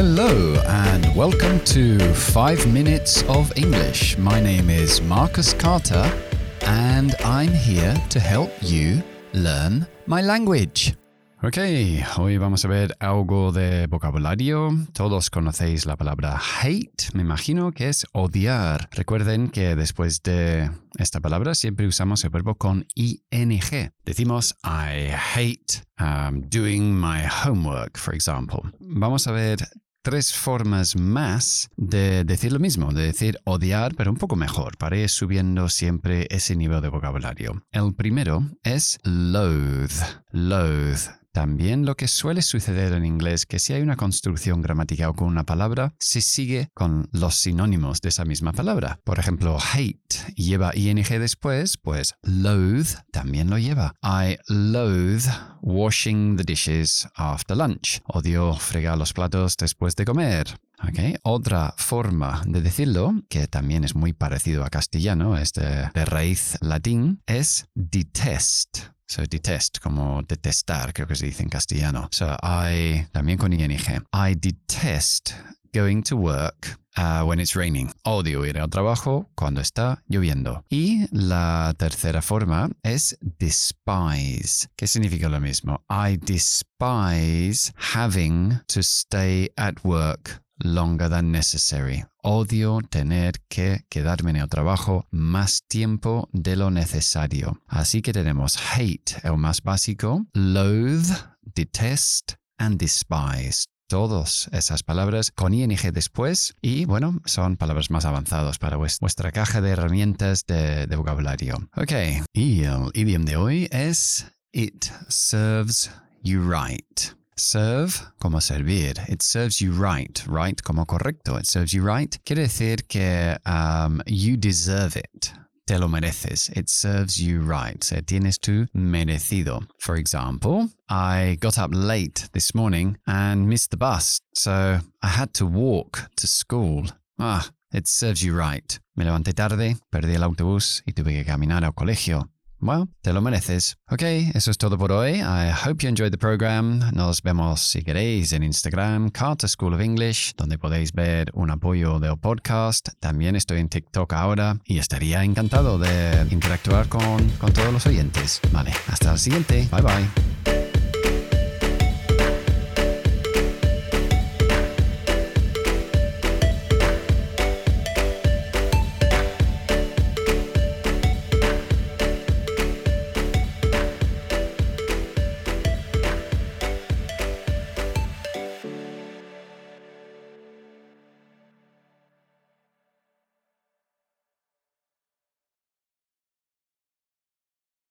Hello, and welcome to 5 Minutes of English. My name is Marcus Carter, and I'm here to help you learn my language. Ok, hoy vamos a ver algo de vocabulario. Todos conocéis la palabra hate, me imagino que es odiar. Recuerden que después de esta palabra siempre usamos el verbo con ing. Decimos I hate um, doing my homework, for example. Vamos a ver tres formas más de decir lo mismo, de decir odiar, pero un poco mejor, para ir subiendo siempre ese nivel de vocabulario. El primero es loathe, loathe. También lo que suele suceder en inglés que si hay una construcción gramatical con una palabra, se sigue con los sinónimos de esa misma palabra. Por ejemplo, hate lleva ing después, pues loathe también lo lleva. I loathe washing the dishes after lunch. Odio fregar los platos después de comer. Otra forma de decirlo, que también es muy parecido a castellano, es de, de raíz latín, es detest. So detest, como detestar, creo que se dice en castellano. So I, también con ing. I detest going to work uh, when it's raining. Odio ir al trabajo cuando está lloviendo. Y la tercera forma es despise, que significa lo mismo. I despise having to stay at work longer than necessary. Odio tener que quedarme en el trabajo más tiempo de lo necesario. Así que tenemos hate, el más básico, loathe, detest and despise. Todas esas palabras con ing después y bueno, son palabras más avanzadas para vuestra caja de herramientas de, vocabulario. Ok, y el idioma de hoy es It serves you right. Serve como servir. It serves you right. Right como correcto. It serves you right. Quiere decir que um, you deserve it. Te lo mereces. It serves you right. Se tienes tú merecido. For example, I got up late this morning and missed the bus, so I had to walk to school. Ah, it serves you right. Me levanté tarde, perdí el autobús y tuve que caminar al colegio. Well, te lo mereces. Ok, eso es todo por hoy. I hope you enjoyed the program. Nos vemos, si queréis, en Instagram, Carter School of English, donde podéis ver un apoyo del podcast. También estoy en TikTok ahora y estaría encantado de interactuar con, con todos los oyentes. Vale, hasta el siguiente. Bye bye.